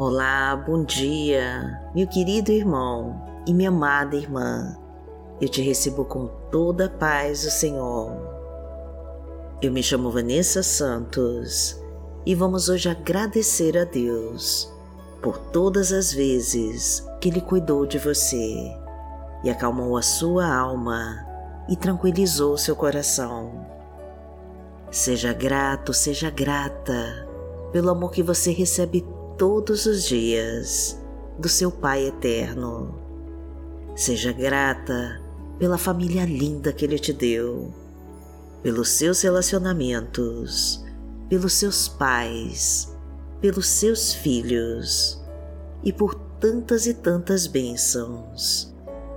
Olá, bom dia, meu querido irmão e minha amada irmã. Eu te recebo com toda a paz do Senhor. Eu me chamo Vanessa Santos e vamos hoje agradecer a Deus por todas as vezes que Ele cuidou de você e acalmou a sua alma e tranquilizou seu coração. Seja grato, seja grata pelo amor que você recebe todos os dias do seu Pai eterno. Seja grata pela família linda que Ele te deu, pelos seus relacionamentos, pelos seus pais, pelos seus filhos e por tantas e tantas bênçãos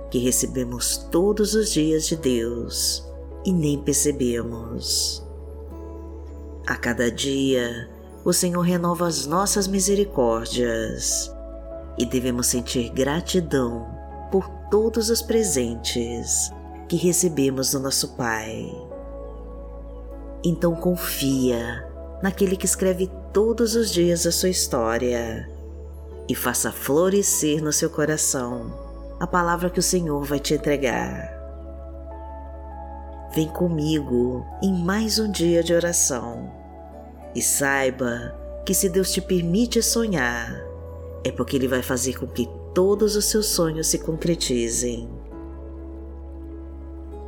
que recebemos todos os dias de Deus e nem percebemos. A cada dia, o Senhor renova as nossas misericórdias e devemos sentir gratidão por todos os presentes que recebemos do nosso Pai. Então confia naquele que escreve todos os dias a sua história e faça florescer no seu coração a palavra que o Senhor vai te entregar. Vem comigo em mais um dia de oração e saiba que se Deus te permite sonhar, é porque Ele vai fazer com que todos os seus sonhos se concretizem.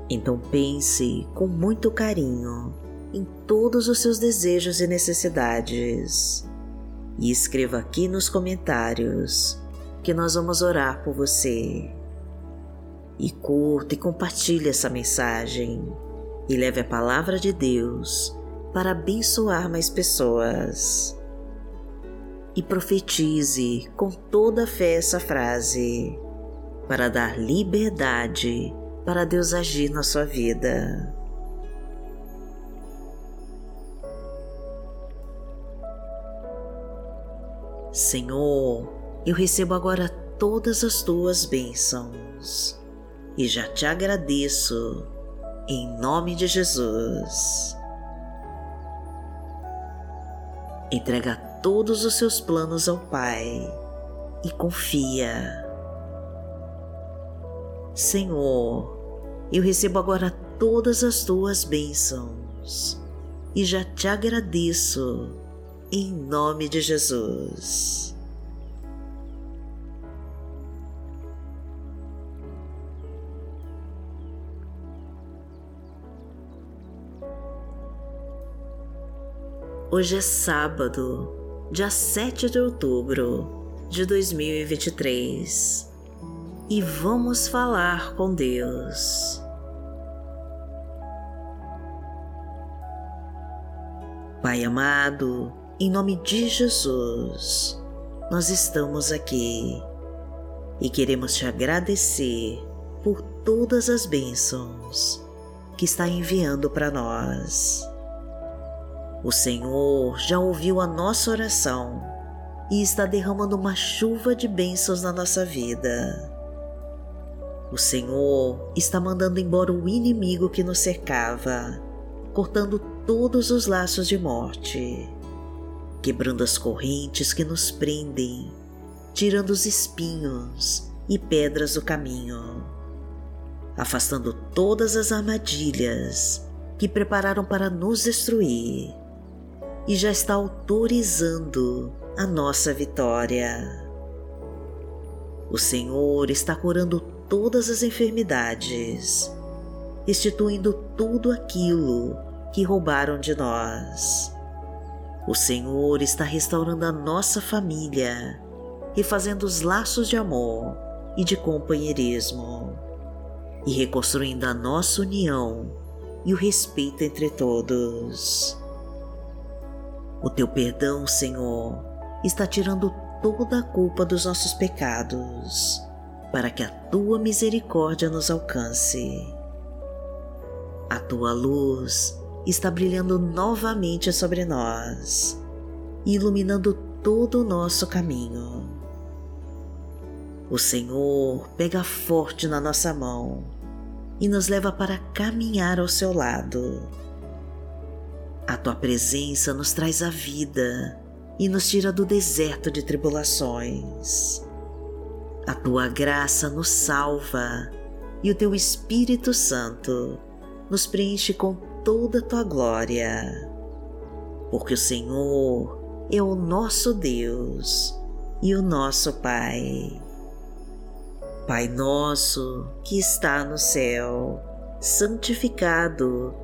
Então pense com muito carinho em todos os seus desejos e necessidades e escreva aqui nos comentários que nós vamos orar por você. E curta e compartilhe essa mensagem e leve a palavra de Deus para abençoar mais pessoas. E profetize com toda fé essa frase para dar liberdade para Deus agir na sua vida. Senhor, eu recebo agora todas as tuas bênçãos e já te agradeço em nome de Jesus. Entrega todos os seus planos ao Pai e confia. Senhor, eu recebo agora todas as tuas bênçãos e já te agradeço em nome de Jesus. Hoje é sábado, dia 7 de outubro de 2023 e vamos falar com Deus. Pai amado, em nome de Jesus, nós estamos aqui e queremos te agradecer por todas as bênçãos que está enviando para nós. O Senhor já ouviu a nossa oração e está derramando uma chuva de bênçãos na nossa vida. O Senhor está mandando embora o inimigo que nos cercava, cortando todos os laços de morte, quebrando as correntes que nos prendem, tirando os espinhos e pedras do caminho, afastando todas as armadilhas que prepararam para nos destruir e já está autorizando a nossa vitória. O Senhor está curando todas as enfermidades, restituindo tudo aquilo que roubaram de nós. O Senhor está restaurando a nossa família, refazendo os laços de amor e de companheirismo, e reconstruindo a nossa união e o respeito entre todos. O teu perdão, Senhor, está tirando toda a culpa dos nossos pecados, para que a tua misericórdia nos alcance. A tua luz está brilhando novamente sobre nós, iluminando todo o nosso caminho. O Senhor pega forte na nossa mão e nos leva para caminhar ao seu lado a tua presença nos traz a vida e nos tira do deserto de tribulações. A tua graça nos salva e o teu Espírito Santo nos preenche com toda a tua glória. Porque o Senhor é o nosso Deus e o nosso Pai. Pai nosso que está no céu, santificado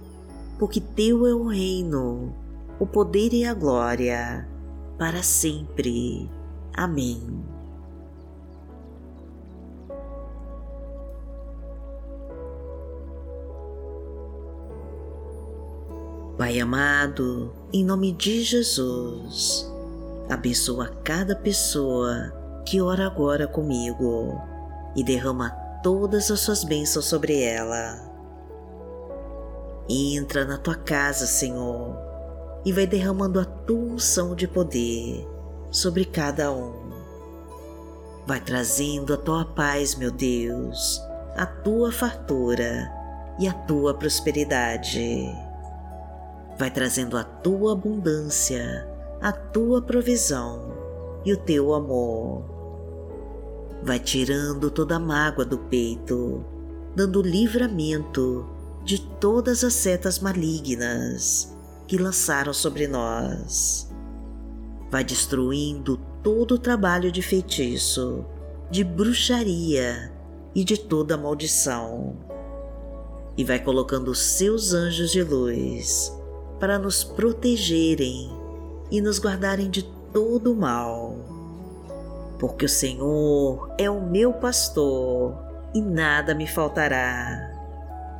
porque Teu é o reino, o poder e a glória, para sempre. Amém. Pai amado, em nome de Jesus, abençoa cada pessoa que ora agora comigo e derrama todas as suas bênçãos sobre ela. Entra na tua casa, Senhor, e vai derramando a tua unção de poder sobre cada um. Vai trazendo a tua paz, meu Deus, a tua fartura e a tua prosperidade vai trazendo a tua abundância, a tua provisão e o teu amor. Vai tirando toda a mágoa do peito, dando livramento de todas as setas malignas que lançaram sobre nós. Vai destruindo todo o trabalho de feitiço, de bruxaria e de toda maldição. E vai colocando seus anjos de luz para nos protegerem e nos guardarem de todo o mal. Porque o Senhor é o meu pastor e nada me faltará.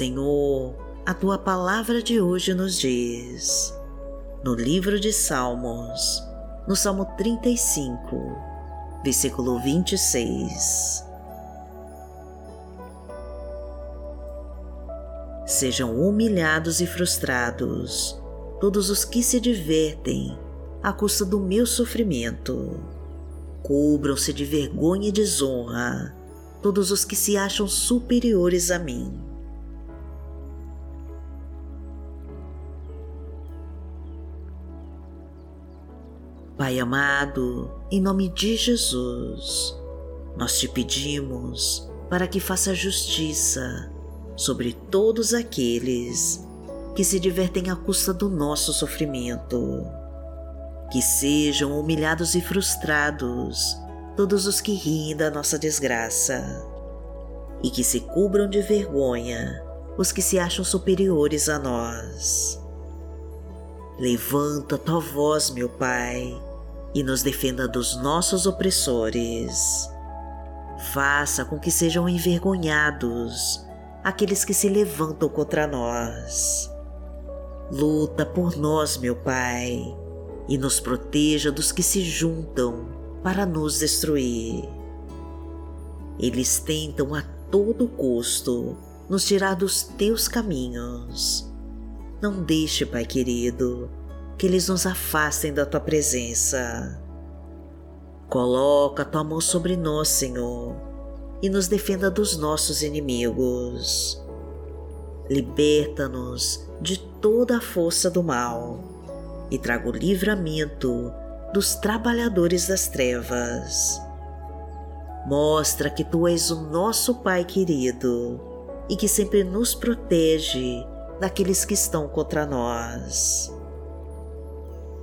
Senhor, a tua palavra de hoje nos diz, no livro de Salmos, no Salmo 35, versículo 26. Sejam humilhados e frustrados todos os que se divertem à custa do meu sofrimento. Cubram-se de vergonha e desonra todos os que se acham superiores a mim Pai amado, em nome de Jesus, nós te pedimos para que faça justiça sobre todos aqueles que se divertem à custa do nosso sofrimento. Que sejam humilhados e frustrados todos os que riem da nossa desgraça. E que se cubram de vergonha os que se acham superiores a nós. Levanta tua voz, meu Pai e nos defenda dos nossos opressores. Faça com que sejam envergonhados aqueles que se levantam contra nós. Luta por nós, meu Pai, e nos proteja dos que se juntam para nos destruir. Eles tentam a todo custo nos tirar dos teus caminhos. Não deixe, Pai querido, que eles nos afastem da tua presença. Coloca tua mão sobre nós, Senhor, e nos defenda dos nossos inimigos. Liberta-nos de toda a força do mal e traga o livramento dos trabalhadores das trevas. Mostra que tu és o nosso Pai querido e que sempre nos protege daqueles que estão contra nós.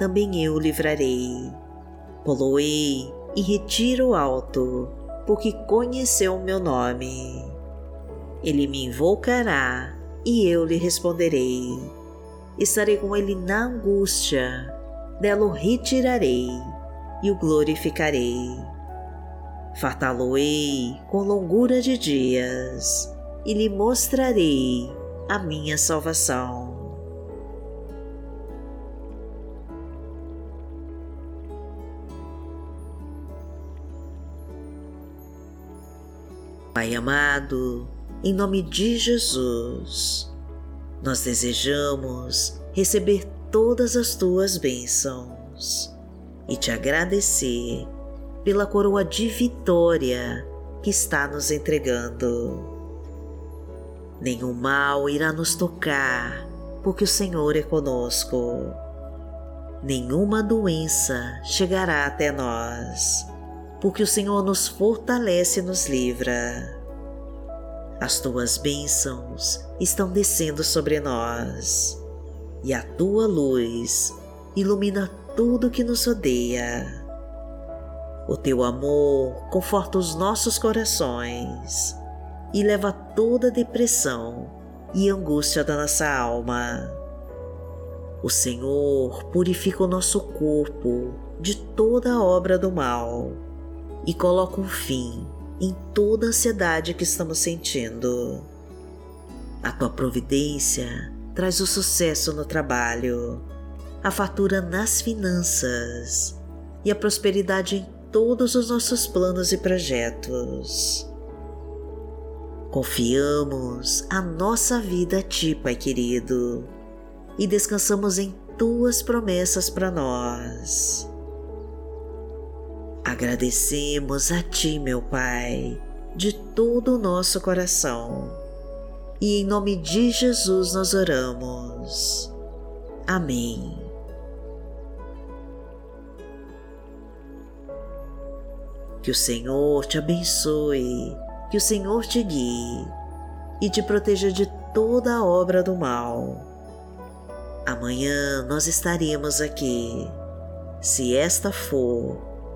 também eu o livrarei. Poloei e retiro alto, porque conheceu o meu nome. Ele me invocará e eu lhe responderei. Estarei com ele na angústia, dela o retirarei e o glorificarei. Fartá-lo-ei com longura de dias e lhe mostrarei a minha salvação. Pai amado, em nome de Jesus, nós desejamos receber todas as tuas bênçãos e te agradecer pela coroa de vitória que está nos entregando. Nenhum mal irá nos tocar, porque o Senhor é conosco. Nenhuma doença chegará até nós, porque o Senhor nos fortalece e nos livra. As tuas bênçãos estão descendo sobre nós, e a tua luz ilumina tudo que nos rodeia. O teu amor conforta os nossos corações e leva toda depressão e angústia da nossa alma. O Senhor purifica o nosso corpo de toda obra do mal e coloca um fim em toda a ansiedade que estamos sentindo. A tua providência traz o sucesso no trabalho a fatura nas finanças e a prosperidade em todos os nossos planos e projetos. Confiamos a nossa vida a Ti, Pai querido, e descansamos em Tuas promessas para nós. Agradecemos a Ti, meu Pai, de todo o nosso coração, e em nome de Jesus nós oramos. Amém. Que o Senhor te abençoe, que o Senhor te guie e te proteja de toda a obra do mal. Amanhã nós estaremos aqui, se esta for